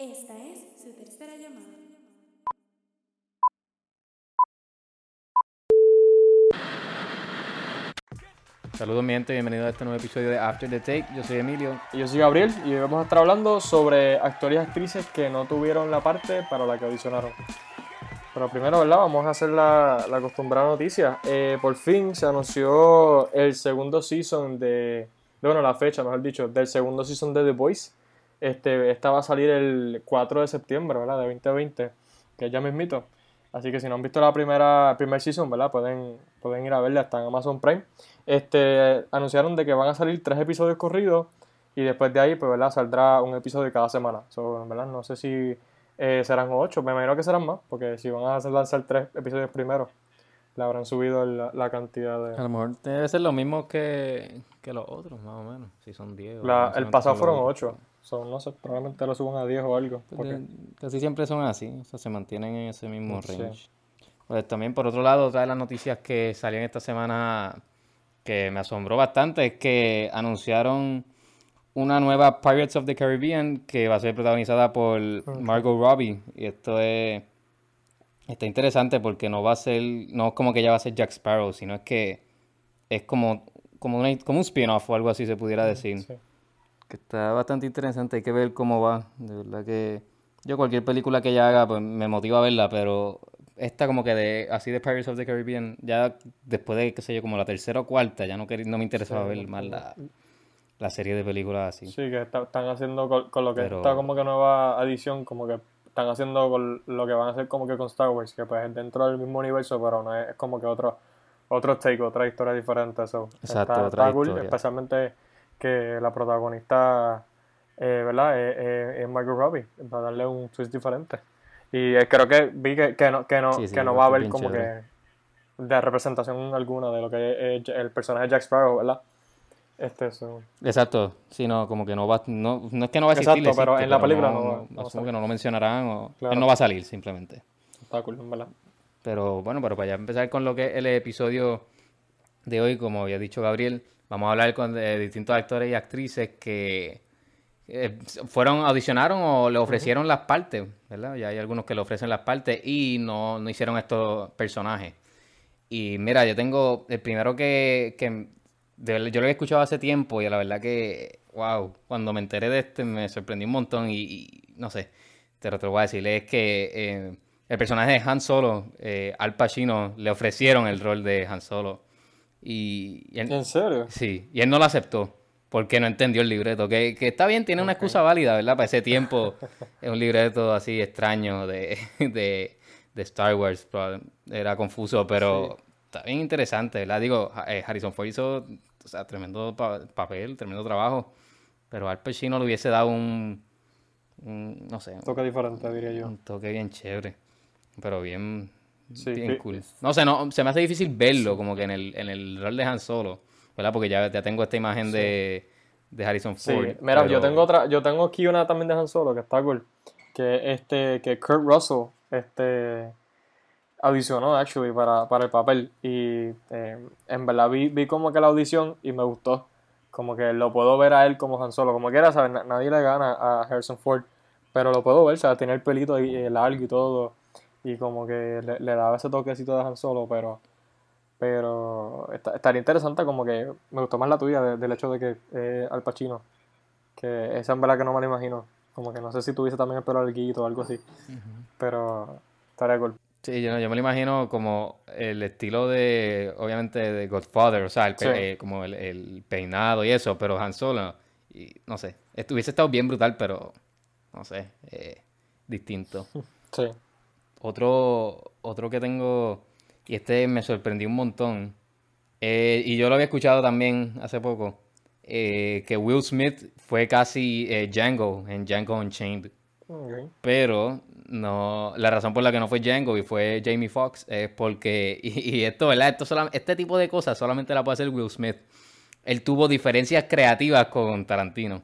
Esta es su tercera llamada. Saludos mi gente, bienvenidos a este nuevo episodio de After the Take. Yo soy Emilio. Y Yo soy Gabriel y hoy vamos a estar hablando sobre actores y actrices que no tuvieron la parte para la que audicionaron. Pero primero, ¿verdad? Vamos a hacer la, la acostumbrada noticia. Eh, por fin se anunció el segundo season de... Bueno, la fecha, mejor dicho, del segundo season de The Voice. Este, esta va a salir el 4 de septiembre, ¿verdad? De 2020, que ya mismito. Así que si no han visto la primera primer season, ¿verdad? Pueden, pueden ir a verla, está en Amazon Prime. Este, anunciaron de que van a salir tres episodios corridos y después de ahí, pues, ¿verdad? Saldrá un episodio cada semana. So, ¿verdad? No sé si eh, serán ocho, me imagino que serán más, porque si van a lanzar tres episodios primero, le habrán subido la, la cantidad A de... lo mejor debe ser lo mismo que, que los otros, más o menos. Si son 10. o La- el pasado fueron los- ocho. So, no sé, probablemente lo suban a 10 o algo. Pues porque- Casi siempre son así, o sea, se mantienen en ese mismo Sí. range. Pues también, por otro lado, otra de las noticias que salían esta semana que me asombró bastante es que anunciaron una nueva Pirates of the Caribbean que va a ser protagonizada por Margot Robbie. Y esto es está interesante porque no va a ser, no es como que ella va a ser Jack Sparrow, sino es que es como, como, una- como un spin-off o algo así se pudiera decir. sí. Que está bastante interesante, hay que ver cómo va. De verdad que yo cualquier película que ella haga, pues me motiva a verla, pero esta como que de así de Pirates of the Caribbean, ya después de, qué sé yo, como la tercera o cuarta, ya no, no me interesaba Sí, ver más la, la serie de películas así. Sí, que está- están haciendo con, con lo que Pero- está como que nueva adición, como que están haciendo con lo que van a hacer como que con Star Wars, que pues es dentro del mismo universo, pero no es, es como que otro, otro take, otra historia diferente. So, Exacto, está, otra está cool, historia. especialmente que la protagonista, eh, ¿verdad? Es, es- es Margot Robbie, para darle un twist diferente. Y eh, creo que vi que, que no, que no, Sí, sí, que no va a haber como chévere. que de representación alguna de lo que es el personaje de Jack Sparrow, ¿verdad? Este, so, Exacto, sí, no, como que no va, no, no es que no va a existir, Exacto, pero en la película no, no asumo que no lo mencionarán o Claro. él no va a salir simplemente. está cool, ¿verdad? Pero bueno, pero para ya empezar con lo que es el episodio de hoy, como había dicho Gabriel, vamos a hablar con de distintos actores y actrices que eh, fueron, audicionaron o le ofrecieron las partes, ¿verdad? Ya hay algunos que le ofrecen las partes y no, no hicieron estos personajes. Y mira, yo tengo el primero que, que de verdad, yo lo había escuchado hace tiempo y la verdad que, wow, cuando me enteré de este me sorprendí un montón y, y no sé, te lo, te lo voy a decir, es que eh, el personaje de Han Solo, eh, Al Pacino, le ofrecieron el rol de Han Solo y, y él- ¿En serio? sí, y él no lo aceptó porque no entendió el libreto, que, que está bien, tiene una excusa válida, ¿verdad? Para ese tiempo es un libreto así extraño de, de, de Star Wars, era confuso, pero está bien interesante, ¿verdad? Digo, eh, Harrison Ford hizo o sea, tremendo pa- papel, tremendo trabajo, pero Al Pacino le hubiese dado un, un, no sé, Toque diferente, diría yo. un toque bien chévere, pero bien, Sí, bien sí. cool. No sé, no, se me hace difícil verlo como que en el, en el rol de Han Solo, ¿verdad? Porque ya, ya tengo esta imagen de, de Harrison Sí, Ford. mira, yo tengo otra, yo tengo aquí una también de Han Solo que está cool. Que este, que Kurt Russell, este audicionó actually para, para el papel. Y eh, en verdad vi, vi como que la audición y me gustó. Como que lo puedo ver a él como Han Solo. Como quiera, ¿sabes? Na- Nadie le gana a Harrison Ford. Pero lo puedo ver, ¿sabes? Tiene el pelito ahí eh, largo y todo. Y como que le, le daba ese toquecito de Han Solo, pero. Pero esta- estaría interesante, como que me gustó más la tuya de- del hecho de que eh, Al Pacino. Que esa en verdad que no me la imagino. Como que no sé si tuviese también el pelo larguito o algo así. Pero estaría cool. Sí, yo, yo me lo imagino como el estilo de, obviamente, de Godfather, o sea, el Sí. eh, como el, el peinado y eso, pero Han Solo, y no sé, hubiese estado bien brutal, pero, no sé, eh, distinto. Sí. Otro, otro que tengo, y este me sorprendió un montón, eh, y yo lo había escuchado también hace poco, eh, que Will Smith fue casi eh, Django en Django Unchained. Pero no, la razón por la que no fue Django y fue Jamie Foxx es porque, y, y esto, ¿verdad? Esto este tipo de cosas solamente la puede hacer Will Smith. Él tuvo diferencias creativas con Tarantino.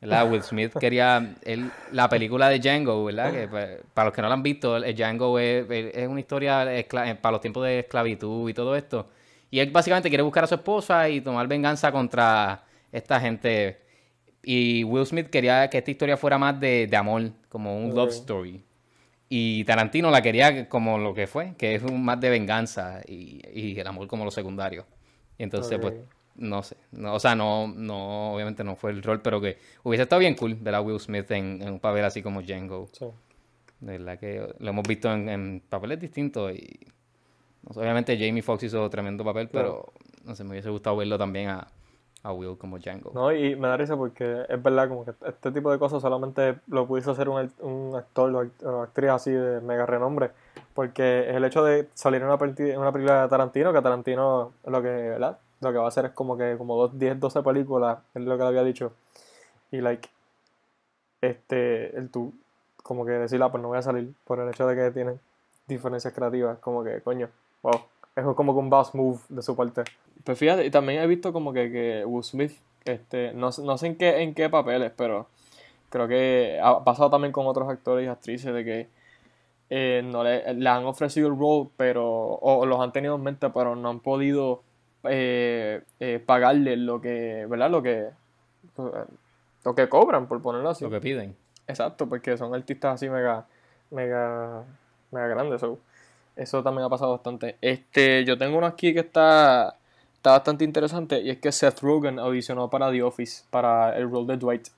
¿Verdad? Will Smith quería él- la película de Django, ¿verdad? Que pues, para los que no la han visto, el Django es, es una historia escla- para los tiempos de esclavitud y todo esto. Y él básicamente quiere buscar a su esposa y tomar venganza contra esta gente y Will Smith quería que esta historia fuera más de, de amor, como un love story. Y Tarantino la quería como lo que fue, que es un más de venganza y, y el amor como lo secundario. Y entonces, pues, no sé. No, o sea, no, no, obviamente no fue el rol, pero que hubiese estado bien cool ver a Will Smith en, en un papel así como Django. Sí. De verdad que lo hemos visto en, en papeles distintos y no sé, obviamente Jamie Foxx hizo tremendo papel, pero no sé, me hubiese gustado verlo también a, a Will como Django. No, y me da risa porque es verdad como que este tipo de cosas solamente lo pudiese hacer un, un actor o act- o actriz así de mega renombre. Porque es el hecho de salir en una, una película de Tarantino, que Tarantino lo que, ¿verdad? Lo que va a hacer es como que como dos, 10, 12 películas, es lo que le había dicho. Y like, este, el tú, como que decir, ah, pues no voy a salir por el hecho de que tienen diferencias creativas, como que, coño, wow. Es como que un boss move de su parte. Pues fíjate, y también he visto como que, que Will Smith, este, no, no sé en qué, en qué papeles, pero creo que ha pasado también con otros actores y actrices de que eh, no le, le han ofrecido el role, pero, o, los han tenido en mente, pero no han podido eh, eh, pagarle lo que, ¿verdad? Lo que, lo que cobran, por ponerlo así. Lo que piden. Exacto, porque son artistas así mega, mega, mega grandes. so, Eso también ha pasado bastante. Este, yo tengo uno aquí que está, está bastante interesante y es que Seth Rogen audicionó para The Office, para el rol de Dwight.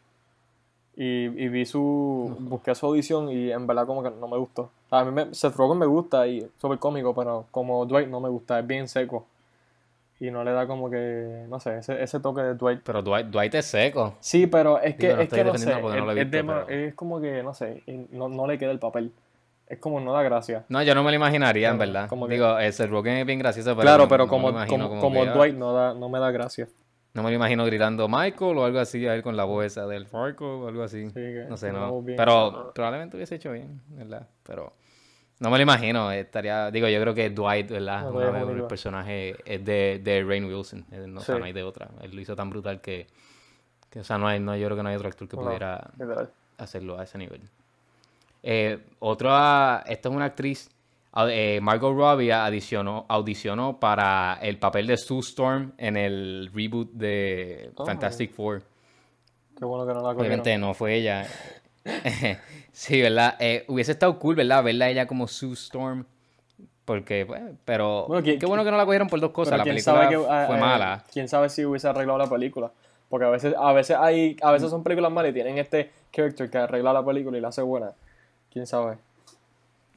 Y, y vi su, busqué su audición y en verdad como que no me gustó. A mí me- Seth Rogen me gusta y es súper cómico, pero como Dwight no me gusta, es bien seco. Y no le da como que, no sé, ese, ese toque de Dwight. Pero Dwight, Dwight es seco. Sí, pero es que, Digo, no es, que no sé, no es, visto, de- pero- es como que, no sé, no, no le queda el papel. Es como no da gracia. No, yo no me lo imaginaría, en verdad. como que- Digo, ese Rogen es bien gracioso, pero claro, pero como, imagino como, como que, ah, Dwight no, da, no me da gracia. No me lo imagino gritando Michael o algo así, a él con la voz esa del Michael o algo así. Sí, que no sé, no. Pero probablemente hubiese hecho bien, ¿verdad? Pero no me lo imagino. Estaría, digo, yo creo que Dwight, ¿verdad? No, Dwight es vez único. el personaje es de, de Rain Wilson. No, o sea, no hay de otra. Él lo hizo tan brutal que, que, o sea, no hay, no, yo creo que no hay otro actor que No, pudiera hacerlo a ese nivel. Eh, otra, esta es una actriz, a- eh, Margot Robbie audicionó, audicionó para el papel de Sue Storm en el reboot de Oh. Fantastic Four. Qué bueno que no la cogieron. Obviamente no fue ella. sí, ¿verdad? Eh, hubiese estado cool, ¿verdad? Verla ella como Sue Storm. Porque, pues, pero Bueno, ¿quién- qué bueno que no la cogieron por dos cosas. La película que, fue eh, mala. Quién sabe si hubiese arreglado la película. Porque a veces, a veces hay, a veces son películas malas y tienen este character que arregla la película y la hace buena. Quién sabe.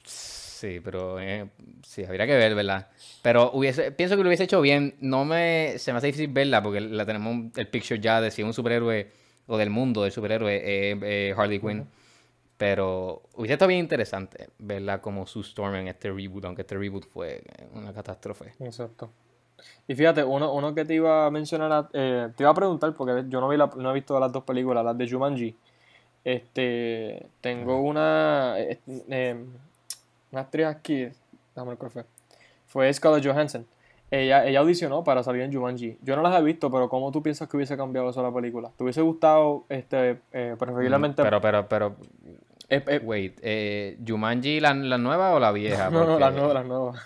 Sí, pero eh, sí, habría que ver, ¿verdad? Pero hubiese, pienso que lo hubiese hecho bien. No me, se me hace difícil verla porque la tenemos el picture ya de si es un superhéroe o del mundo del superhéroe eh, eh, Harley Quinn. Pero hubiese estado bien interesante verla como Sue Storm en este reboot, aunque este reboot fue una catástrofe. Exacto. Y fíjate, uno, uno que te iba a mencionar, eh, te iba a preguntar, porque yo no, vi la, no he visto las dos películas, las de Jumanji. Este, tengo una, eh, una actriz aquí, déjame ver cuál fue. Fue Scarlett Johansson. Ella, ella audicionó para salir en Jumanji. Yo no las he visto, pero ¿cómo tú piensas que hubiese cambiado eso la película? ¿Te hubiese gustado, este, eh, preferiblemente... Pero, pero, pero, eh, eh, wait, eh, ¿Jumanji la, la nueva o la vieja? no, no, Porque- las nuevas, las nuevas.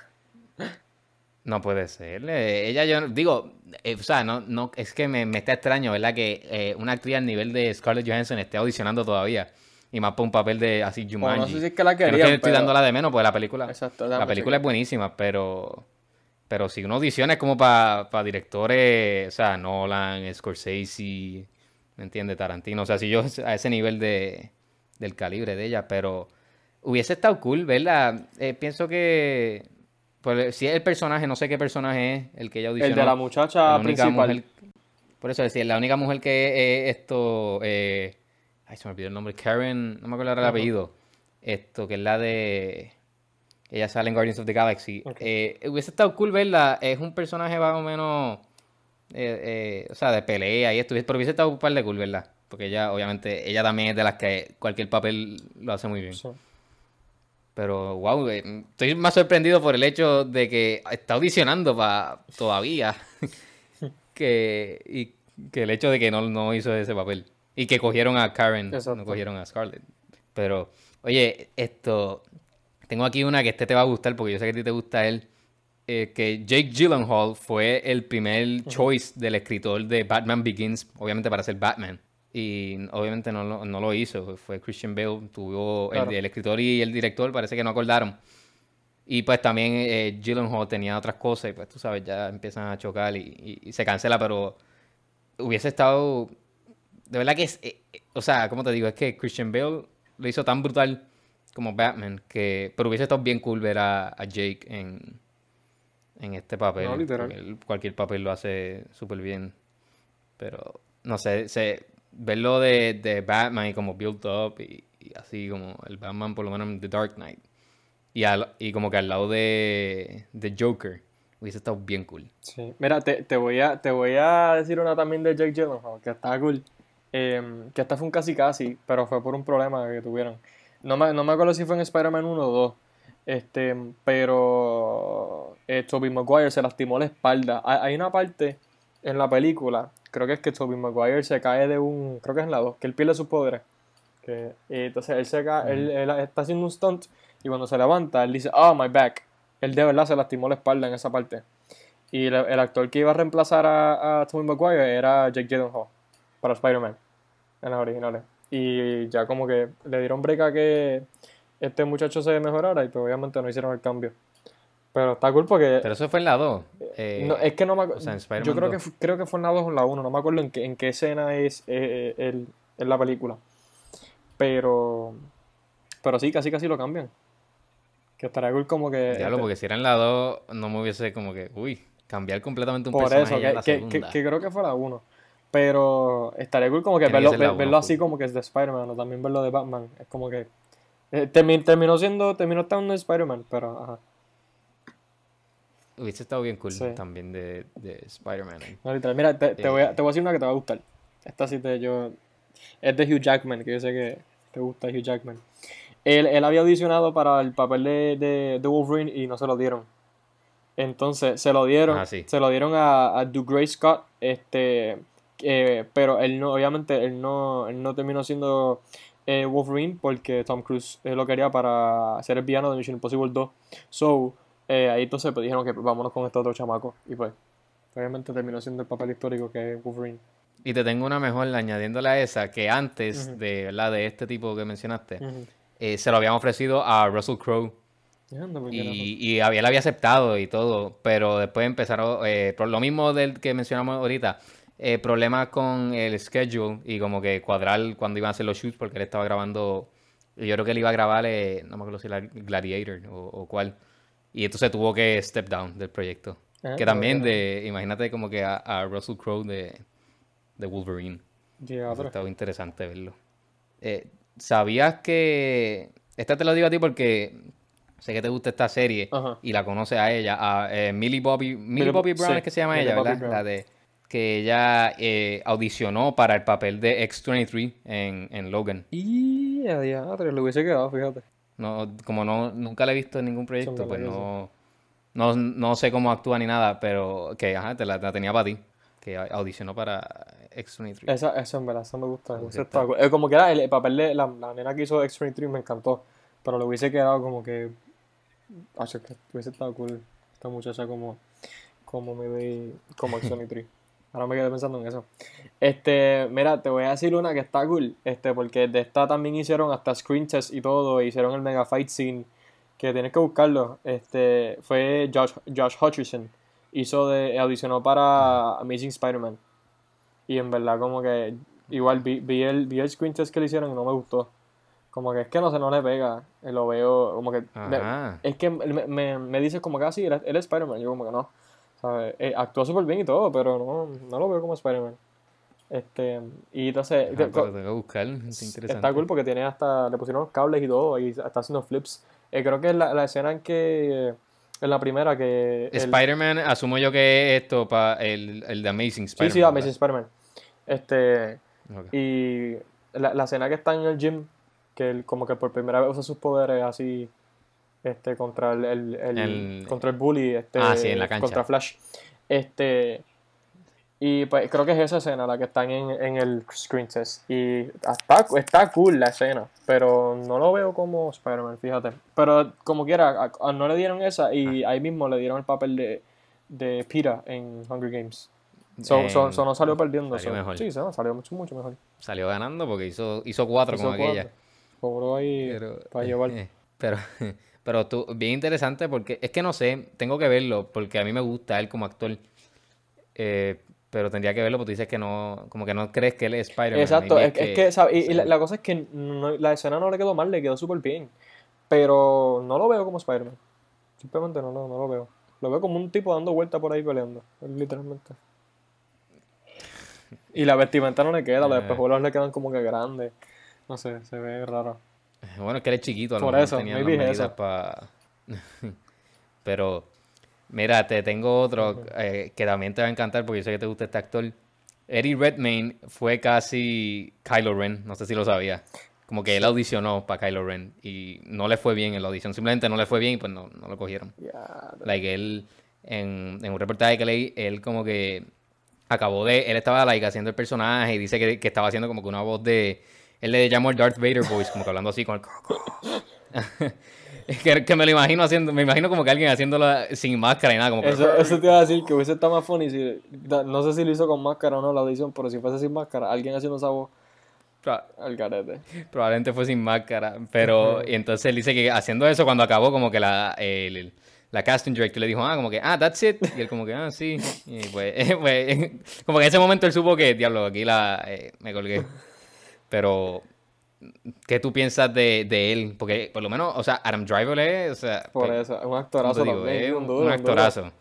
No puede ser. ella, yo digo, o sea, no, no, es que me, me está extraño, ¿verdad? Que una actriz al nivel de Scarlett Johansson esté audicionando todavía. Y más por un papel de así Bueno, Jumanji. no sé si es que la querían, que estoy pero- dándola de menos, porque la película, Exacto, la déjame película es buenísima, pero, pero si uno audiciona es como para directores, o sea, Nolan, Scorsese, ¿me entiendes? Tarantino, o sea, si yo a ese nivel de, del calibre de ella, pero hubiese estado cool, ¿verdad? Eh, pienso que, pues, si es el personaje, no sé qué personaje es el que ella audicionó. El de la muchacha La principal. mujer- por eso decía, la única mujer que es esto. eh, ay, se me olvidó el nombre. Karen, no me acuerdo ahora el apellido. Esto, que es la de. Ella sale en Guardians of the Galaxy. Ok. Eh, hubiese estado cool verla. Es un personaje más o menos. eh, eh, o sea, de pelea y esto. Pero hubiese estado un par de cool, ¿verdad? Porque ella, obviamente, ella también es de las que cualquier papel lo hace muy bien. Sí. Pero, wow, estoy más sorprendido por el hecho de que está audicionando para todavía que, y, que el hecho de que no, no hizo ese papel. Y que cogieron a Karen, Exacto. no cogieron a Scarlett. Pero, oye, esto, tengo aquí una que este te va a gustar porque yo sé que a ti te gusta él. eh, que Jake Gyllenhaal fue el primer choice del escritor de Batman Begins, obviamente para ser Batman. y obviamente no lo, no lo hizo. Fue Christian Bale, tuvo Claro. el, el escritor y el director, parece que no acordaron. Y pues también eh, Gyllenhaal tenía otras cosas y pues tú sabes, ya empiezan a chocar y, y- y se cancela, pero hubiese estado... De verdad que es... eh, eh, o sea, como te digo, es que Christian Bale lo hizo tan brutal como Batman que... Pero hubiese estado bien cool ver a, a Jake en, en este papel. No, literal. él cualquier papel lo hace súper bien. Pero, no sé, se, verlo de, de Batman y como build up y, y así como el Batman por lo menos en The Dark Knight. Y, al- y como que al lado de, de Joker hubiese estado bien cool. Sí. Mira, te, te voy a, te voy a decir una también de Jake Gyllenhaal, que está cool. Em, que esta fue un casi casi, pero fue por un problema que tuvieron. No me, no me acuerdo si fue en Spider-Man 1 o 2. Este, pero eh, Tobey Maguire se lastimó la espalda. Hay, hay una parte en la película, creo que es que Tobey Maguire se cae de un, creo que es en la 2, que él pierde sus poderes. Que, y entonces él, se ca- él, él está haciendo un stunt y cuando se levanta, él dice, oh, my back. Él de verdad se lastimó la espalda en esa parte. Y el, el actor que iba a reemplazar a, a Tobey Maguire era Jake Gyllenhaal para Spider-Man en las originales. Y ya como que le dieron break a que este muchacho se mejorara y pues obviamente no hicieron el cambio. Pero está cool porque Pero eso fue en la 2. no, es que no me acuerdo. sea, yo creo que, 2. fu- creo que fue en la 2 o en la 1, no me acuerdo en qué, en qué escena es eh, eh, el, en la película. Pero pero sí, casi casi lo cambian. Que estará cool como que Diablo, este, porque si era en la 2 no me hubiese como que, uy, cambiar completamente un Por personaje eso, ya en que, la que- que- que creo que fue la 1. Pero estaría cool como que verlo, uno, verlo así como que es de Spider-Man o también verlo de Batman. Es como que eh, termi- terminó siendo, terminó estando en Spider-Man, pero ajá. Hubiese estado bien cool Sí. también de, de Spider-Man. No, literal. Mira, te, te voy a, te voy a decir una que te va a gustar. Esta sí te yo. Es de Hugh Jackman, que yo sé que te gusta Hugh Jackman. Él, él había audicionado para el papel de, de, de Wolverine y no se lo dieron. Entonces, se lo dieron. Ah, sí. Se lo dieron a, a Dougray Scott. Este. Eh, pero él no, obviamente, él no, él no terminó siendo eh, Wolverine porque Tom Cruise eh, lo quería para ser el villano de Mission Impossible 2. So, eh, ahí entonces pues, dijeron que vámonos con este otro chamaco. Y pues, obviamente terminó siendo el papel histórico que es Wolverine. Y te tengo una mejor añadiéndole a esa, que antes de, ¿verdad? de este tipo que mencionaste, eh, se lo habían ofrecido a Russell Crowe Anda, ¿por qué no? y, y había, él había aceptado y todo, pero después empezaron, eh, por lo mismo del que mencionamos ahorita, eh, problemas con el schedule y como que cuadrar cuando iban a hacer los shoots porque él estaba grabando, yo creo que él iba a grabar, eh, no me acuerdo si era Gladiator o, o cuál, y entonces tuvo que step down del proyecto. Ah, que también bueno. de, imagínate como que a, a Russell Crowe de, de Wolverine. Pero- estaba interesante verlo. Eh, ¿Sabías que... Esta te lo digo a ti porque sé que te gusta esta serie Ajá. y la conoces a ella, a eh, Millie Bobby, Millie Millie Bo- Bobby Brown sí, es que se llama Millie ella, Bobby ¿verdad? Brown. La de que ella eh, audicionó para el papel de X-23 en, en Logan. Y a diadre, le hubiese quedado, fíjate. No, como no, nunca la he visto en ningún proyecto, pues no, no, no sé cómo actúa ni nada, pero que ajá, te la, la tenía para ti, que audicionó para X-23. Esa, eso en verdad, eso me gusta. Gusta. está cool. Eh, como que era el, el papel de la, la nena que hizo X-23 me encantó. Pero le hubiese quedado como que. Acho, que hubiese estado cool esta muchacha como. Como me ve. Como X-23. Ahora me quedé pensando en eso. Este, mira, te voy a decir una que está cool. Este, porque de esta también hicieron hasta screen test y todo. Hicieron el mega fight scene. Que tienes que buscarlo. Este, fue Josh, Josh Hutcherson. Hizo de. audicionó para Amazing Spider-Man. Y en verdad, como que. Igual vi, vi el, vi el screen test que le hicieron y no me gustó. Como que es que no sé, no le pega. Eh, Lo veo, como que. me- es que me, me, me dice como que así, él, él es Spider-Man. Yo, como que no. ¿Sabes? Eh, actuó súper bien y todo, pero no, no lo veo como Spider-Man. Este, y entonces. Tengo que buscar, es interesante. Está cool porque tiene hasta. Le pusieron los cables y todo y está haciendo flips. Eh, creo que es la, la escena en que. En la primera que. el- Spider-Man, asumo yo que es esto para el, el de Amazing Sí, Spider-Man. sí, Amazing Spider-Man. Este. Y la, la escena que está en el gym, que él como que por primera vez usa sus poderes así este contra el, el- el- El- contra el bully, este Ah, sí, en la cancha. contra Flash. Este y pues creo que es esa escena la que están en, en el screen test. Y está, está cool la escena, pero no lo veo como Spider-Man, fíjate. Pero como quiera, a- a- no le dieron esa y Ah. ahí mismo le dieron el papel de, de Peter en Hunger Games. So, en- so- so no salió perdiendo. salió mejor. Sí, salió mucho, mucho mejor. Salió ganando porque hizo, hizo cuatro Hizo con aquella. Cobró ahí Pero, para llevar. eh, pero, pero tú, bien interesante porque es que no sé, tengo que verlo porque a mí me gusta él como actor. Eh, pero tendría que verlo porque tú dices que no, como que no crees que él es Spider-Man. Exacto, es, es que, ¿sabes? Y, y la, cosa es que no- la escena no le quedó mal, le quedó súper bien. Pero no lo veo como Spider-Man. Simplemente no, no, no lo veo. Lo veo como un tipo dando vueltas por ahí peleando, literalmente. Y la vestimenta no le queda, los Eh. espejuelos le quedan como que grandes. No sé, se ve raro. Bueno, es que él es chiquito, a lo Por mejor eso, tenían las maybe es medidas eso. pa- Pero, mira, te tengo otro eh, que también te va a encantar porque yo sé que te gusta este actor. Eddie Redmayne fue casi Kylo Ren, no sé si lo sabía. Como que él audicionó para Kylo Ren y no le fue bien en la audición, simplemente no le fue bien y pues no, no lo cogieron. Ya, Like, él, en, en un reportaje que leí, él como que acabó de, él estaba like, haciendo el personaje y dice que, que estaba haciendo como que una voz de, él le llamó el Darth Vader voice, como que hablando así con el... Que, que me lo imagino haciendo, me imagino como que alguien haciéndolo sin máscara y nada, como que... Eso, eso te iba a decir que hubiese estado más funny si, no sé si lo hizo con máscara o no la audición, pero si fuese sin máscara, alguien haciendo esa voz al garete. Probablemente fue sin máscara, pero y entonces él dice que haciendo eso cuando acabó como que la, el- la casting director le dijo, ah, como que, ah, that's it, y él como que, ah, sí, y pues, pues, como que en ese momento él supo que, diablo, aquí la, eh, me colgué, pero, ¿qué tú piensas de, de él? Porque, por lo menos, o sea, Adam Driver es, o sea, Por pues, eso, es un actorazo digo, también, es un un, duro, un un duro. actorazo.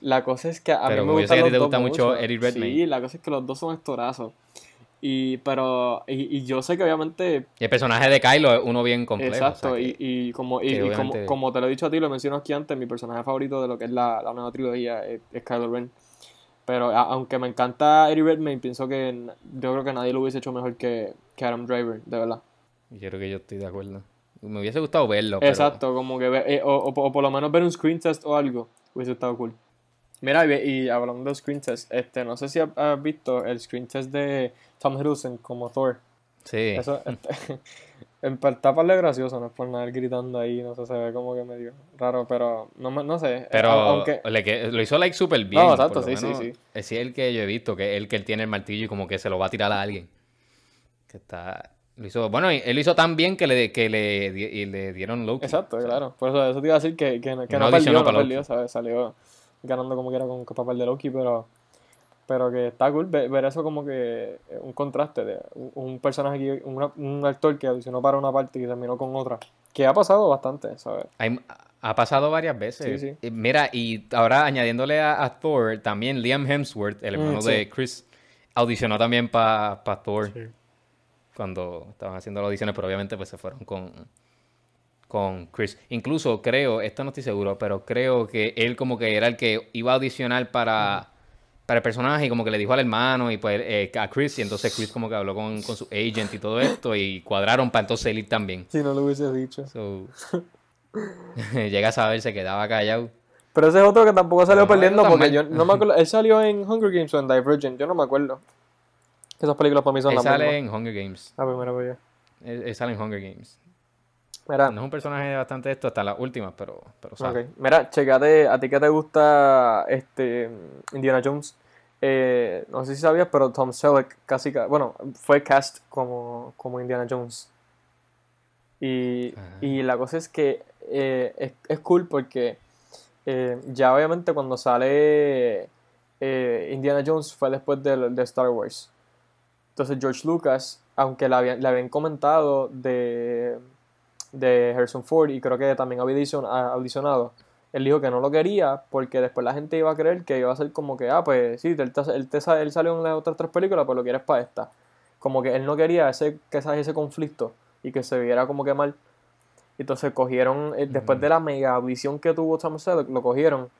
La cosa es que a Pero mí me gustan a ti te gusta mucho Eddie Redmayne. Sí, la cosa es que los dos son actorazos. Y, pero, y, y yo sé que obviamente, Y el personaje de Kylo es uno bien complejo. exacto, o sea, y, y como, y, y como, obviamente- como te lo he dicho a ti, lo menciono aquí antes, mi personaje favorito de lo que es la, la nueva trilogía es, es Kylo Ren. Pero a- aunque me encanta Eddie Redmayne, pienso que yo creo que nadie lo hubiese hecho mejor que, que Adam Driver, de verdad. yo creo que yo estoy de acuerdo. Me hubiese gustado verlo, pero... Exacto, como que ve- eh, o, o, o por lo menos ver un screen test o algo hubiese estado cool. Mira, y, y hablando de screen test, este, no sé si has, has visto el screen test de Tom Hiddleston como Thor. Sí. Eso este, en está par de gracioso, no es por nada gritando ahí, no sé, se ve como que medio raro, pero no, no sé. Pero a- aunque, le que- lo hizo like súper bien. No, exacto, sí, sí, sí. Es el que yo he visto, que es el que él tiene el martillo y como que se lo va a tirar a alguien. Que está... Lo hizo... Bueno, él lo hizo tan bien que le, que le, y le dieron Loki. exacto, claro. Por eso, eso te iba a decir que, que, que No no, perdió, no para perdió, ¿sabes? Salió ganando como quiera con, con papel de Loki, pero, pero que está cool ver, ver eso como que eh, un contraste de un, un personaje, una- un actor que audicionó para una parte y terminó con otra. Que ha pasado bastante, ¿sabes? hay- ha pasado varias veces. Sí, sí. Mira, y ahora añadiéndole a, a Thor, también Liam Hemsworth, el Mm, hermano sí. de Chris, audicionó también para Thor. cuando estaban haciendo las audiciones, pero obviamente pues se fueron con, con Chris. Incluso creo, esto no estoy seguro, pero creo que él como que era el que iba a audicionar para, para el personaje y como que le dijo al hermano y pues eh, a Chris y entonces Chris como que habló con, con su agent y todo esto y cuadraron para entonces él ir también. Si no lo hubiese dicho. So, llega a saber, se quedaba callado. Pero ese es otro que tampoco salió no perdiendo porque mal. yo no me acuerdo. Él salió en Hunger Games o en Divergent, yo no me acuerdo. Esas películas para mí son Él las sale mismas. en Hunger Games. Ah, mira, pues ya. Él, él sale en Hunger Games. Mira, No es un personaje bastante esto hasta las últimas, pero, pero sale. ok. Mira, checate, a ti que te gusta este Indiana Jones. Eh, no sé si sabías, pero Tom Selleck casi, ca- bueno, fue cast como, como Indiana Jones. Y, Ajá. y la cosa es que eh, es, es cool porque eh, ya obviamente cuando sale Indiana Jones fue después de, de Star Wars. Entonces George Lucas, aunque le habían, le habían comentado de, de Harrison Ford y creo que también había audicionado, él dijo que no lo quería porque después la gente iba a creer que iba a ser como que, ah, pues sí, él, él, él salió en las otras tres películas, pues lo quieres para esta. Como que él no quería ese, que ese conflicto y que se viera como que mal. Entonces cogieron, eh, después de la mega audición que tuvo Tom Selleck, lo cogieron.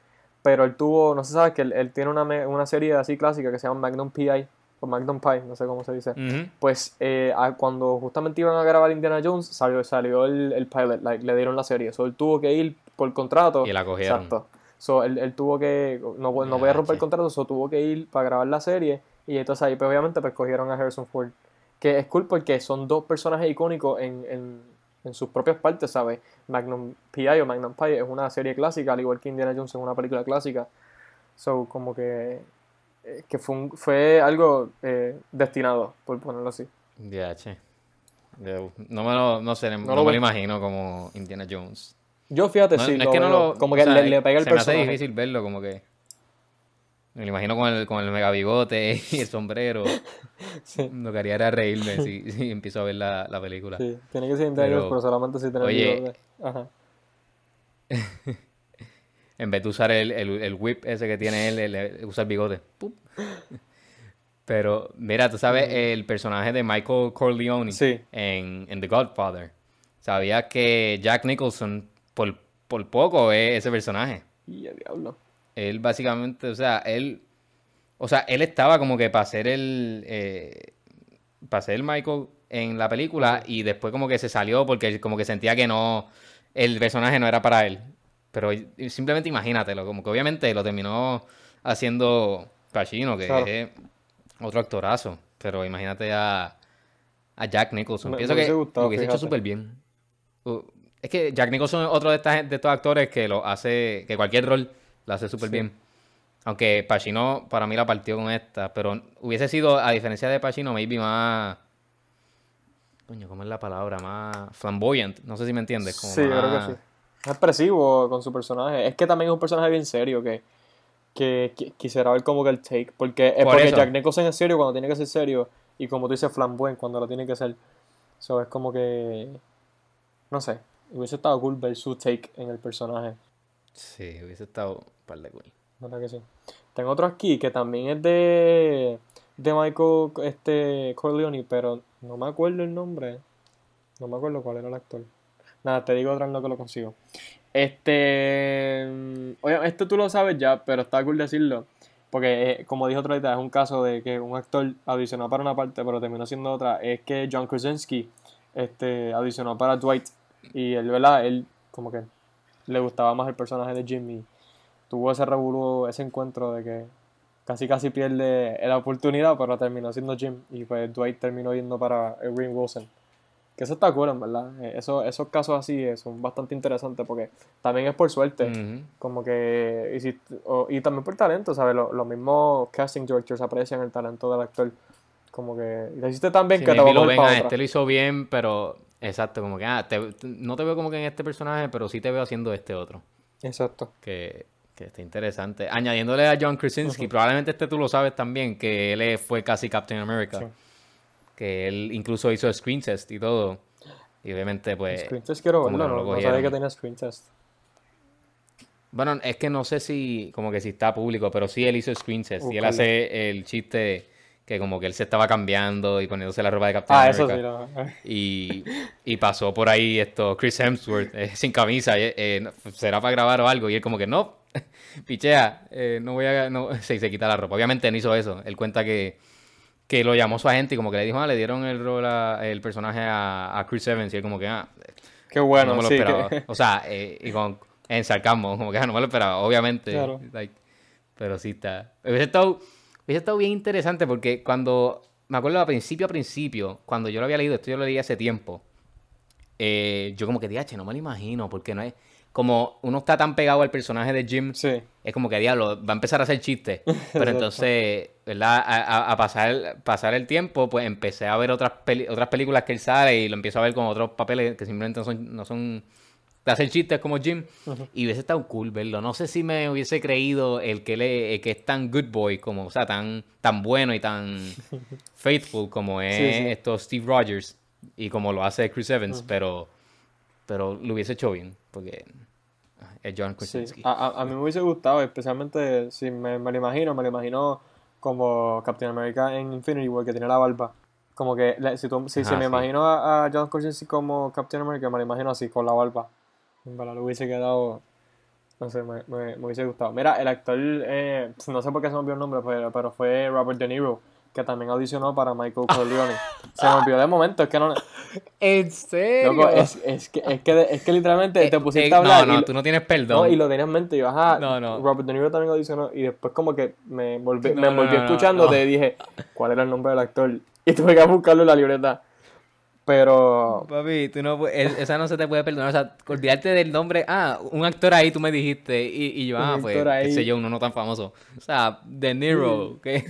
Pero él tuvo, no se sabe que él, él tiene una, una serie así clásica que se llama Magnum P.I. o Magnum Pie, no sé cómo se dice. Pues eh, a- cuando justamente iban a grabar Indiana Jones, salió, salió el, el pilot, like, le dieron la serie. So, él tuvo que ir por contrato. Y la cogieron. Exacto. So, él, él tuvo que, no, no voy a romper el contrato, so, tuvo que ir para grabar la serie. Y entonces ahí, pues, obviamente, pues cogieron a Harrison Ford. Que es cool porque son dos personajes icónicos en, en, en sus propias partes, ¿sabes? Magnum P.I. o Magnum Pie es una serie clásica, al igual que Indiana Jones es una película clásica. So, como que eh, que fue, un- fue algo eh, destinado, por ponerlo así. Ya, che. Yo no me lo, no sé, no, lo me lo imagino como Indiana Jones. Yo fíjate, No, sí, no es que no lo. como o que sea, le, le pega el se me hace personaje. difícil verlo, como que. Me lo imagino con el, con el mega bigote y el sombrero. Sí. Lo que haría era reírme si, si empiezo a ver la, la película. Sí, tiene que ser Indiana Pero- Jones, pero solamente si tiene Oye. bigote. Ajá. En vez de usar el, el, el whip ese que tiene él, él, usa el bigote. ¡Pup! Pero, mira, tú sabes el personaje de Michael Corleone Sí. en, en The Godfather. Sabías que Jack Nicholson, por, por poco, es ese personaje. Y a diablo. Él básicamente, o sea, él. O sea, él estaba como que para ser el. Eh, para ser el Michael en la película y después como que se salió porque como que sentía que no. El personaje no era para él. Pero simplemente imagínatelo, como que obviamente lo terminó haciendo Pacino, que Claro. es otro actorazo. Pero imagínate a, a Jack Nicholson. Me- Pienso me que gustado, lo hubiese hecho súper bien. Uh, es que Jack Nicholson es otro de, estas, de estos actores que lo hace, que cualquier rol lo hace súper Sí. bien. Aunque Pacino para mí la partió con esta, pero hubiese sido, a diferencia de Pacino, maybe más... Coño, ¿cómo es la palabra? Más flamboyant, no sé si me entiendes. Como Sí, yo creo más- que sí. Es expresivo con su personaje. Es que también es un personaje bien serio que, que, qui- quisiera ver como que el take. Porque, es Por porque eso. Jack Nicholson es serio cuando tiene que ser serio. Y como tú dices, flamboyant cuando lo tiene que ser. So, es como que. No sé. Hubiese estado cool ver su take en el personaje. Sí, hubiese estado un par de cool. ¿Verdad que sí? Tengo otro aquí que también es de. De Michael este, Corleone, pero no me acuerdo el nombre. No me acuerdo cuál era el actor. Nada, te digo otra en lo que lo consigo. Este. mm, Oye, esto tú lo sabes ya, pero está cool decirlo. Porque, eh, como dijo otra vez, es un caso de que un actor audicionó para una parte, pero terminó siendo otra. Es que John Krasinski este, audicionó para Dwight. Y él, ¿verdad? Él, como que le gustaba más el personaje de Jimmy. Tuvo ese revolú, ese encuentro de que casi casi pierde la oportunidad, pero terminó siendo Jim. Y pues Dwight terminó yendo para Green Wilson. Que eso está cool, en verdad. Eh, Eso, esos casos así eh, son bastante interesantes porque también es por suerte. Como que. o- y también por talento, ¿sabes? Lo- Los mismos casting directors aprecian el talento del actor. Como que. Lo hiciste tan bien Sí, que te a lo ven, para ah, este lo hizo bien, pero exacto, como que ah, te- no te veo como que en este personaje, pero sí te veo haciendo este otro. Exacto. Que, que está interesante. Añadiéndole a John Krasinski, probablemente este tú lo sabes también, que él fue casi Captain America. Sí. Que él incluso hizo screen test y todo. Y obviamente, pues. Screen test quiero verlo, no no, no sabía que tenía screen test. Bueno, es que no sé si, como que si está público, pero sí él hizo screen test. Y él hace el chiste que como que él se estaba cambiando y poniéndose la ropa de Captain Ah, America. eso sí. Lo... Y, y pasó por ahí esto, Chris Hemsworth, eh, sin camisa, eh, eh, no- será para grabar o algo. Y él como que, no, pichea, eh, no voy a, no, se, se quita la ropa. Obviamente no hizo eso. Él cuenta que, que lo llamó su agente y como que le dijo, ah, le dieron el rol, a- el personaje a, a Chris Evans. Y él como que, ah, Qué bueno, no me lo sí. esperaba. que- O sea, eh, y con, en sarcasmo, como que ah, no me lo esperaba, obviamente. Claro. like, pero sí está. Hubiese estado, hubiese estado bien interesante porque cuando, me acuerdo a principio a principio, cuando yo lo había leído, esto yo lo leí hace tiempo, eh, yo como que, diache, no me lo imagino, porque no es, como uno está tan pegado al personaje de Jim, Sí. es como que diablo, va a empezar a hacer chistes. Pero entonces, ¿verdad? A, a- a pasar, pasar el tiempo, pues empecé a ver otras, peli- otras películas que él sale y lo empiezo a ver con otros papeles que simplemente no son, no son de hacer chistes como Jim. Y hubiese estado cool verlo. No sé si me hubiese creído el que, le, el que es tan good boy, como, o sea, tan, tan bueno y tan faithful como es Sí, sí. esto Steve Rogers y como lo hace Chris Evans, pero, pero lo hubiese hecho bien, porque es John Sí, Krasinski. a, a- a mí me hubiese gustado, especialmente si me, me lo imagino, me lo imagino como Captain America en Infinity War, que tiene la barba. Como que si, tú- si, si Ajá, me sí. imagino a, a John Krasinski como Captain America, me lo imagino así, con la barba. En verdad, le hubiese quedado, no sé, me, me, me hubiese gustado. Mira, el actor, eh, no sé por qué se me olvidó el nombre, pero, pero fue Robert De Niro, que también audicionó para Michael Corleone. se me olvidó de momento, es que no... ¿En serio? Loco, es, es que, es, que, es que literalmente te pusiste Eh, a hablar No, y- no, tú no tienes perdón. no, y lo tenía en mente. Y yo, ajá, No, no. Robert De Niro también audicionó. Y después, como que me volví, No, me volví no. y dije, ¿cuál era el nombre del actor? Y tuve que buscarlo en la libreta. Pero Papi, tú no esa no se te puede perdonar. O sea, olvidarte del nombre. Ah, un actor ahí, tú me dijiste. Y, y yo, Un ah, pues, qué sé yo, uno no tan famoso. O sea, De Niro, ¿qué?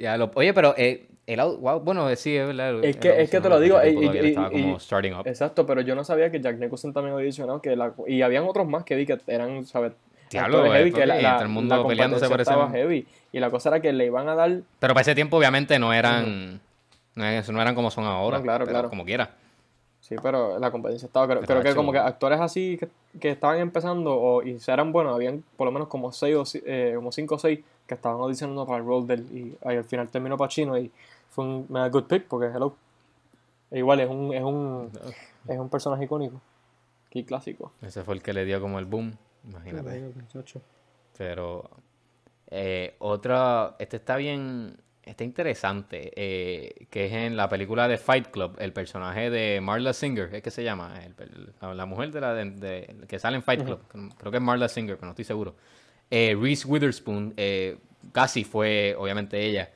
Ya lo, oye, pero eh, el, au- wow, bueno, eh, sí, es verdad. Es que- es que te lo digo, y- y- estaba como starting up. Exacto, pero yo no sabía que Jack Nicholson también audicionó, que la, y habían otros más que vi que eran, ¿sabes? Diablo, eh, heavy, que la, la, todo el mundo la peleándose por ese- heavy. Y la cosa era que le iban a dar, Pero para ese tiempo, obviamente, no eran. no, eran como son ahora. No, claro, claro. Como quiera. sí, pero la competencia estaba, creo, creo que como que actores así que, que estaban empezando o, y eran buenos, habían por lo menos como seis o eh, como cinco o seis que estaban audicionando para el rol del, y ahí al final terminó Pacino y fue un mega good pick porque hello. E igual es un, es un, es un personaje icónico. Qué clásico. Ese fue el que le dio como el boom. Imagínate. Pero eh, otra, este está bien, está interesante, eh, que es en la película de Fight Club, el personaje de Marla Singer, es que se llama, El- el- la, la mujer de la de, de- que sale en Fight Club, creo que es Marla Singer, pero no estoy seguro. Eh, Reese Witherspoon, eh, casi fue, obviamente ella,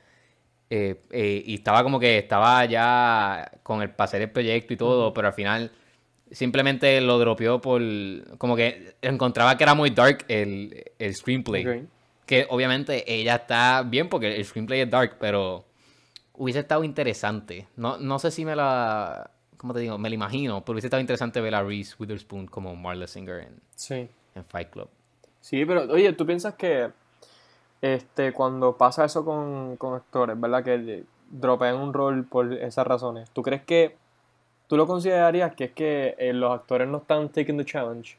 eh, y estaba como que estaba ya con el para hacer el proyecto y todo, pero al final simplemente lo dropeó por como que encontraba que era muy dark el, el screenplay. Que obviamente ella está bien porque el screenplay es dark, pero hubiese estado interesante. No, no sé si me la. ¿Cómo te digo? Me la imagino, pero hubiese estado interesante ver a Reese Witherspoon como Marla Singer en, Sí. en Fight Club. Sí, pero oye, ¿tú piensas que este cuando pasa eso con, con actores, ¿verdad? Que dropean un rol por esas razones. ¿Tú crees que tú lo considerarías que es que eh, los actores no están taking the challenge?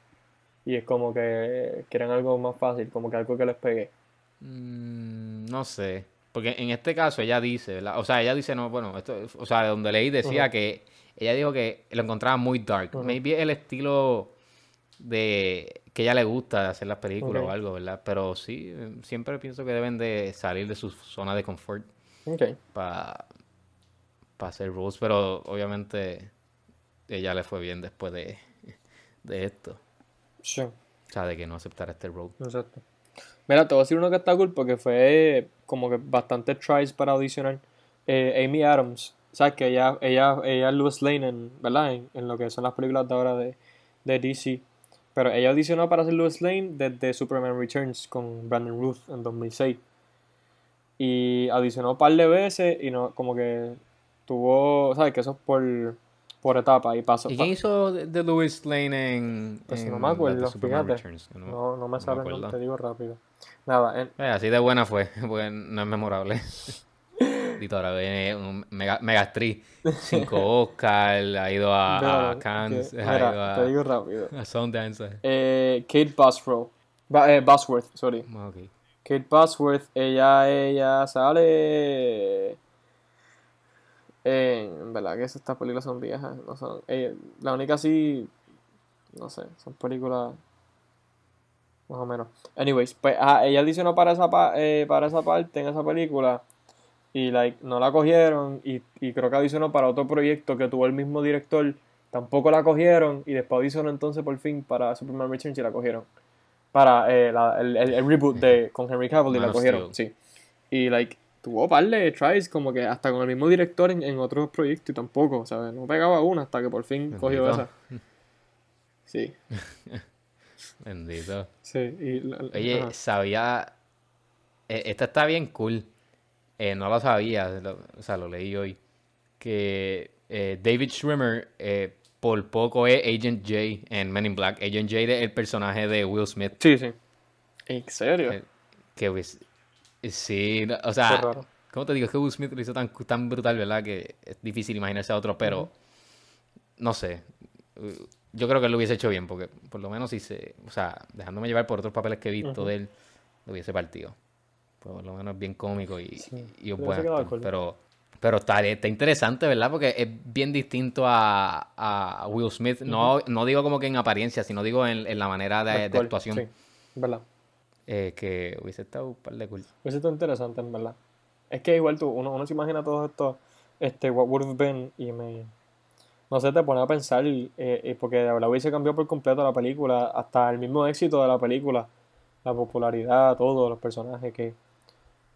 Y es como que quieren algo más fácil, como que algo que les pegue. Mm, no sé. Porque en este caso ella dice, ¿verdad? O sea, ella dice, no, bueno, esto, o sea, de donde leí decía que ella dijo que lo encontraba muy dark. Ujú. Maybe el estilo de que ella le gusta hacer las películas o algo, ¿verdad? Pero sí, eh, siempre pienso que deben de salir de su zona de confort Ok. para hacer roles, pero obviamente ella le fue bien después de, de esto. Sí, O sea, de que no aceptara este role. exacto. Mira, te voy a decir uno que está cool porque fue como que bastante tries para audicionar. Eh, Amy Adams, ¿sabes? Que ella, ella, ella es Lois Lane, en, ¿verdad? En, en lo que son las películas de ahora de, de DC. Pero ella audicionó para ser Lois Lane desde Superman Returns con Brandon Ruth en 2006. Y audicionó un par de veces y no, como que tuvo, ¿sabes? Que eso es por, por etapa y pasó. ¿Y quién hizo de, Louis Lane en, Pues no en me las de acuerdo, fíjate. Returns? No, No, no me sale, acuerdo. nombre, te digo rápido. Nada, en- Eh, así de buena fue, porque no es memorable. Viene un mega, Megastriz, cinco Oscar, ha ido a, ha mira, ido a, te digo rápido. a Sundance. Eh, Kate Bosworth. Eh, Bosworth, sorry. Ah. Kate Bosworth, ella, ella sale. En verdad que estas películas son viejas. No son, eh, la única sí. No sé, son películas. Más o menos. Anyways, pues ah, ella audicionó para esa, pa- eh, para esa parte en esa película. Y like, no la cogieron. Y, y creo que audicionó para otro proyecto que tuvo el mismo director. Tampoco la cogieron. Y después audicionó entonces por fin para Superman Returns y la cogieron. Para eh, la- el, el- el reboot de, con Henry Cavill y Man la of cogieron. Sí. Y like, tuvo par de tries como que hasta con el mismo director en, en otros proyectos y tampoco, ¿sabes? No pegaba una hasta que por fin cogió Bendito. esa. Sí, Bendito. sí. Y, la- la- Oye, ajá. sabía. eh, esta está bien cool. Eh, no lo sabía, lo- o sea, lo leí hoy. Que eh, David Schwimmer eh, por poco es Agent J en Men in Black. Agent J es el personaje de Will Smith. Sí, sí. ¿En serio? Eh, que hubiese- sí, o sea. ¿cómo te digo? Es que Will Smith lo hizo tan, tan brutal, ¿verdad? Que es difícil imaginarse a otro, pero no sé. Yo creo que lo hubiese hecho bien, porque por lo menos si se, o sea, dejándome llevar por otros papeles que he visto de él, lo hubiese partido. Por lo menos es bien cómico y, Sí, y es le buen hubiese quedado actor, cool. Pero, pero está, está interesante, ¿verdad? Porque es bien distinto a, a Will Smith. No, no digo como que en apariencia, sino digo en, en la manera de, actuación. Sí, verdad. eh, que hubiese estado un par de cool. Eso está interesante, en verdad. Es que igual tú, uno, uno se imagina todo esto, este, what would have been, y me, no sé, te pone a pensar, eh, eh, porque de verdad hubiese cambiado por completo la película, hasta el mismo éxito de la película, la popularidad, todos los personajes, que,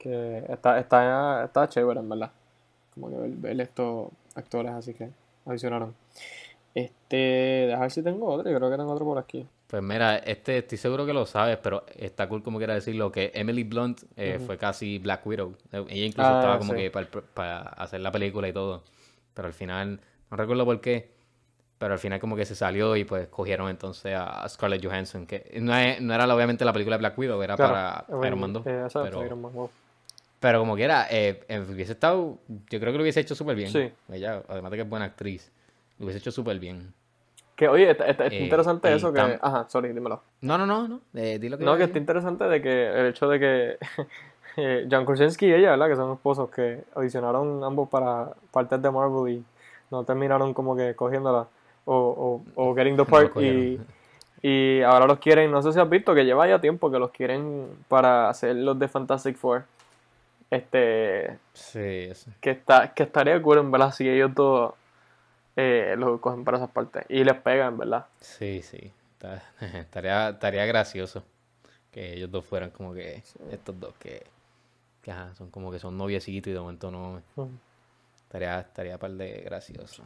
que está, está, está chévere, en verdad. Como que ver, ver esto actores, así que adicionaron. Este, déjame ver si tengo otro, yo creo que tengo otro por aquí. Pues mira, este estoy seguro que lo sabes, pero está cool como quiera decirlo, que Emily Blunt eh, fue casi Black Widow. Ella incluso Ah, estaba como sí. que para hacer la película y todo. Pero al final, no recuerdo por qué, pero al final como que se salió y pues cogieron entonces a Scarlett Johansson, que no, es- no era obviamente la película de Black Widow, era Claro, para Iron Man 2. eh, pero, Iron Man, wow. Pero como quiera, eh, eh, hubiese estado, yo creo que lo hubiese hecho súper bien. Sí. Ella, además de que es buena actriz, lo hubiese hecho súr bien. Que oye, está, está- está Eh, interesante eso que. Ajá, sorry, dímelo. No, no, no, no, eh, di lo que No, que está interesante de que el hecho de que John Krasinski y ella, ¿verdad? Que son esposos que audicionaron ambos para partes de Marvel y no terminaron como que cogiéndola o, o, o getting the No part y, y ahora los quieren, no sé si has visto que lleva ya tiempo que los quieren para hacer los de Fantastic Four. Este, Sí, eso. que está que estaría cool en verdad si ellos dos eh, los cogen para esas partes y les pegan, ¿verdad? Sí, sí. Está- estaría, estaría gracioso que ellos dos fueran como que estos dos que, que ajá, son como que son noviecitos y de momento no. Estaría, estaría par de gracioso.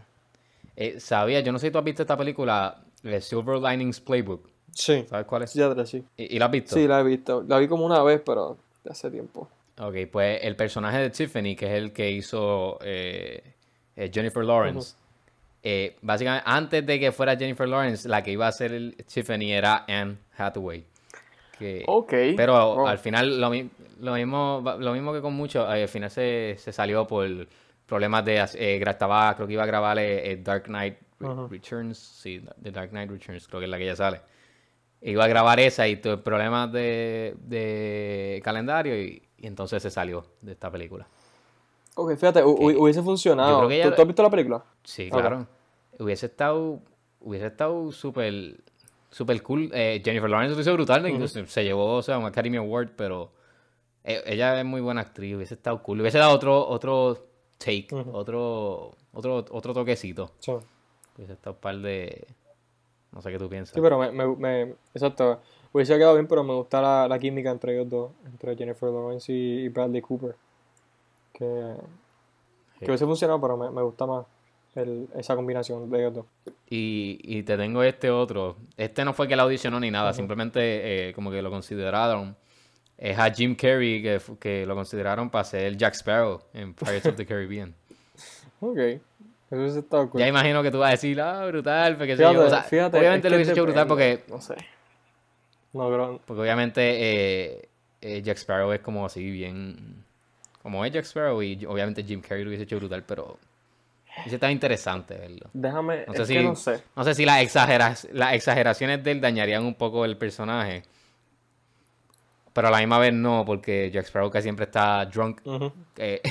Eh, sabía, yo no sé si tú has visto esta película, The Silver Linings Playbook. Sí, ¿Sabes cuál es? ya sí. ¿Y, y la has visto? Sí, la he visto. La vi como una vez, pero hace tiempo. Ok, pues el personaje de Tiffany, que es el que hizo eh, eh, Jennifer Lawrence, eh, básicamente antes de que fuera Jennifer Lawrence, la que iba a ser el Tiffany era Anne Hathaway. Que, Ok. Pero Oh. al final lo, mi- lo mismo lo mismo que con muchos, al final se, se salió por problemas de... Eh, estaba, creo que iba a grabar Dark Knight Re-. Returns, sí, The Dark Knight Returns, creo que es la que ya sale. Iba a grabar esa y problemas de, de calendario y, y entonces se salió de esta película. Ok, fíjate, hu- hu- hubiese funcionado. Yo creo que ¿Tú, ella- tú has visto la película? Sí, claro. Hubiese estado hubiese estado súper súper cool. Eh, Jennifer Lawrence lo hizo brutal, incluso se llevó o sea, un Academy Award, pero eh, ella es muy buena actriz, hubiese estado cool. Hubiese dado otro otro take, otro otro otro toquecito. Sí. Hubiese estado un par de no sé qué tú piensas. Sí, pero me, me, me- exacto. Hubiese quedado bien, pero me gusta la, la química entre ellos dos, entre Jennifer Lawrence y, y Bradley Cooper. Que, Sí. que hubiese funcionado, pero me, me gusta más el- esa combinación de ellos dos. Y, y te tengo este otro. Este no fue que la audicionó ni nada, simplemente eh, como que lo consideraron. Es a Jim Carrey que, que lo consideraron para ser Jack Sparrow en Pirates of the Caribbean. Ok. Eso cool. Ya imagino que tú vas a decir, ah, brutal, porque Fíjate, yo. O sea, fíjate, obviamente es lo hubiese hecho brutal porque, No sé. No, creo... porque obviamente eh, eh, Jack Sparrow es como así bien. Como es Jack Sparrow y obviamente Jim Carrey lo hubiese hecho brutal, pero. Hubiese estado interesante verlo. Déjame... No es sé si, que no sé. no sé si las, exagera- las exageraciones de él dañarían un poco el personaje. Pero a la misma vez no, porque Jack Sparrow que siempre está drunk. Eh,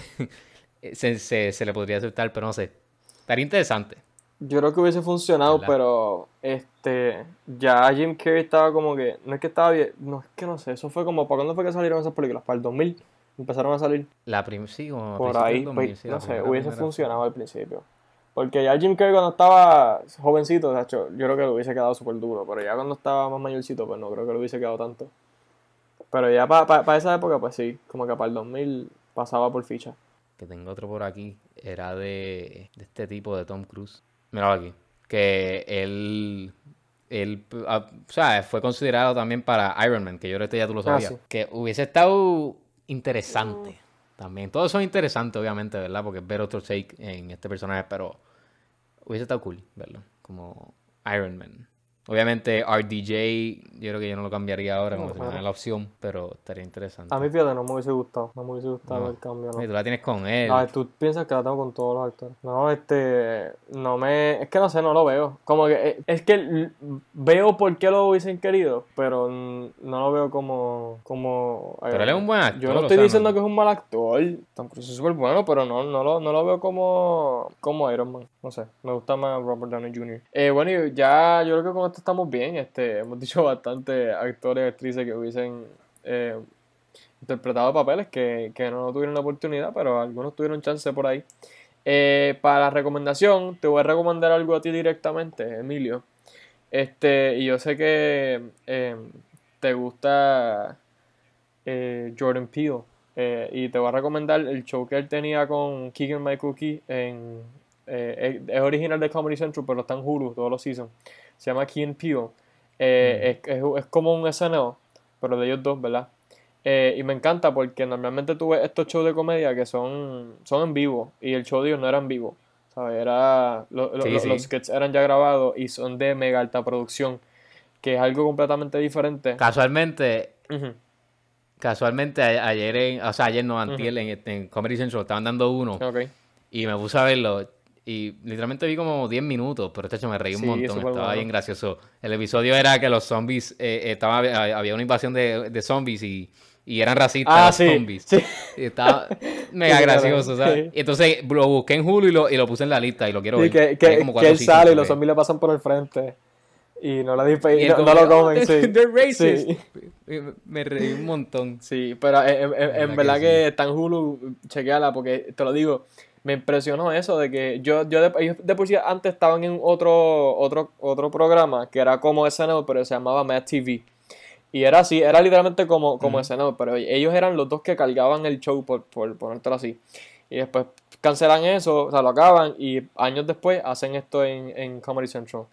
se, se- se le podría aceptar, pero no sé. Estaría interesante. Yo creo que hubiese funcionado, ¿Verdad? pero este ya Jim Carrey estaba como que no es que estaba bien, no es que no sé, eso fue como para cuándo fue que salieron esas películas, para el 2000 empezaron a salir La prim sí, como por ahí, del 2000, pues, sí, no sé, hubiese primera. funcionado al principio. Porque ya Jim Carrey cuando estaba jovencito, de hecho, yo creo que lo hubiese quedado súper duro, pero ya cuando estaba más mayorcito, pues no creo que lo hubiese quedado tanto. Pero ya para esa época, pues sí, como que para el 2000 pasaba por ficha. Que tengo otro por aquí. Era de, de este tipo, de Tom Cruise. Míralo aquí. Que él. Él, ah, o sea, fue considerado también para Iron Man, que yo creo que ya tú lo Ah, sabías. sí. Que hubiese estado interesante también. Todos son interesantes, obviamente, ¿verdad? Porque es ver otro take en este personaje, pero hubiese estado cool verlo. Como Iron Man. Obviamente, RDJ, yo creo que yo no lo cambiaría ahora, como No, claro. la opción, pero estaría interesante. A mí, fíjate, no me hubiese gustado, no me hubiese gustado No. el cambio, no. Oye, tú la tienes con él. A ver, tú piensas que la tengo con todos los actores. No, este. No me. Es que no sé, no lo veo. Como que. eh, Es que veo por qué lo hubiesen querido, pero no lo veo como. como Pero él es un buen actor, Yo no estoy sea, diciendo no- que es un mal actor. Tom Cruise es súper bueno, pero no, no, lo, no lo veo como. Como Iron Man. No sé. Me gusta más Robert Downey Jr. Eh, bueno, y ya yo creo que con estamos bien. Este, hemos dicho bastante actores y actrices que hubiesen. eh, interpretado papeles que, que no tuvieron la oportunidad, pero algunos tuvieron chance por ahí. Eh, para la recomendación, te voy a recomendar algo a ti directamente, Emilio. Este, y yo sé que eh, te gusta eh, Jordan Peele. y te voy a recomendar el show que él tenía con Keegan Michael Key en, es original de Comedy Central, pero está en Hulu todos los seasons. Se llama Key and Peele. Eh, es, es- es como un SNL, pero de ellos dos, ¿verdad? Eh, y me encanta porque normalmente tú ves estos shows de comedia que son, son en vivo y el show de ellos no era en vivo. ¿sabes? Era, lo- lo- Sí, lo- sí. Los sketches eran ya grabados y son de mega alta producción, que es algo completamente diferente. Casualmente, casualmente a- ayer, en, o sea, ayer no, antier, en, en Comedy Central estaban dando uno y me puse a verlo y literalmente vi como 10 minutos, pero este hecho me reí un Sí, montón, estaba bueno. bien gracioso. El episodio era que los zombies, eh, eh, estaba, había una invasión de, de zombies y, y eran racistas Ah, los sí. zombies. sí. Y estaba mega gracioso. ¿sabes? Y entonces lo busqué en Hulu y lo, y lo puse en la lista y lo quiero ver. que, que, como que él sale y que los zombies le pasan por el frente y no, la Y no, no que, lo "Oh, comen. they're, Sí. they're racist. Sí. Me- reí un montón. Sí, pero en, en- en verdad que que, sí. está en Hulu, chequeala, porque te lo digo, me impresionó eso de que yo, yo de, ellos de por sí antes estaban en otro, otro, otro programa que era como SNL, pero se llamaba Mad TV. Y era así, era literalmente como, como. SNL, pero ellos eran los dos que cargaban el show, por, por ponértelo así. Y después cancelan eso, o sea, lo acaban y años después hacen esto en, en Comedy Central.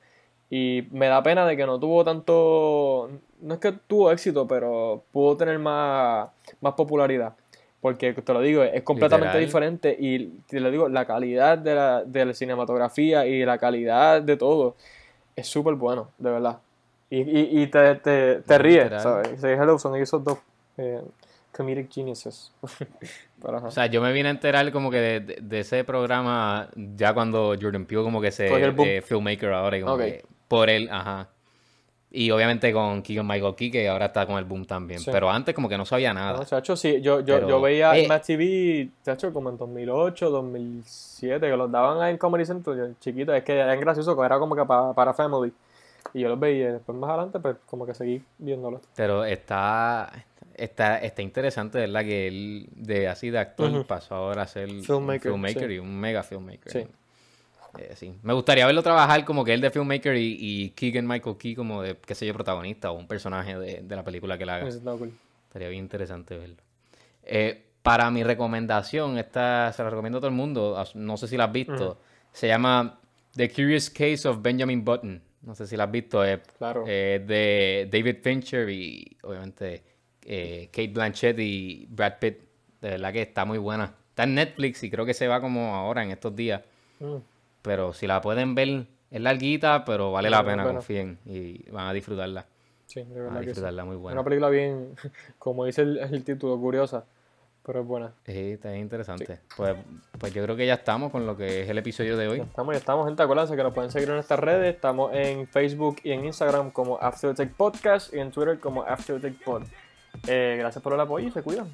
Y me da pena de que no tuvo tanto, no es que tuvo éxito, pero pudo tener más, más popularidad. Porque te lo digo, es completamente Literal. diferente y te lo digo, la calidad de la, de la cinematografía y la calidad de todo es súper bueno, de verdad. Y, y, y te, te, te ríes. ¿sabes? Say Hello son esos dos eh, comedic geniuses. Pero. O sea, yo me vine a enterar como que de, de- de ese programa ya cuando Jordan Peele como que se eh, filmmaker ahora y como que por él, ajá. Y obviamente con Keegan Michael Key que ahora está con el boom también. Sí. Pero antes como que no sabía nada. No, chacho, sí, yo, yo, Pero, yo veía eh, Match TV, chacho, como en 2008, 2007, que los daban en Comedy Central, chiquito, es que eran graciosos, era como que para, para Family. Y yo los veía, después más adelante, pues como que seguí viéndolos. Pero está, está, está interesante, ¿verdad? Que él de así de actor Ujú. pasó ahora a ser un Filmmaker, filmmaker sí. y un mega filmmaker. Sí. Eh, sí. Me gustaría verlo trabajar como que él de filmmaker y, y Keegan Michael Key como de, qué sé yo, protagonista o un personaje de, de la película que él haga. Eso cool. Estaría bien interesante verlo. Eh, para mi recomendación, esta se la recomiendo a todo el mundo. No sé si la has visto. Se llama The Curious Case of Benjamin Button. No sé si la has visto. Es Claro. eh, de David Fincher y obviamente eh, Kate Blanchett y Brad Pitt. De verdad que está muy buena. Está en Netflix y creo que se va como ahora en estos días. Mm. Pero si la pueden ver, es larguita, pero vale la pena, confíen. Y van a disfrutarla. Sí, de Van a verdad que sí. disfrutarla muy buena. Una película bien, como dice el, el título, curiosa, pero es buena. Sí, está interesante. Pues, pues yo creo que ya estamos con lo que es el episodio de hoy. Ya estamos, ya estamos, gente. Acuérdense que nos pueden seguir en estas redes. Estamos en Facebook y en Instagram como After Take Podcast y en Twitter como After Take Pod. Eh, gracias por el apoyo y se cuidan.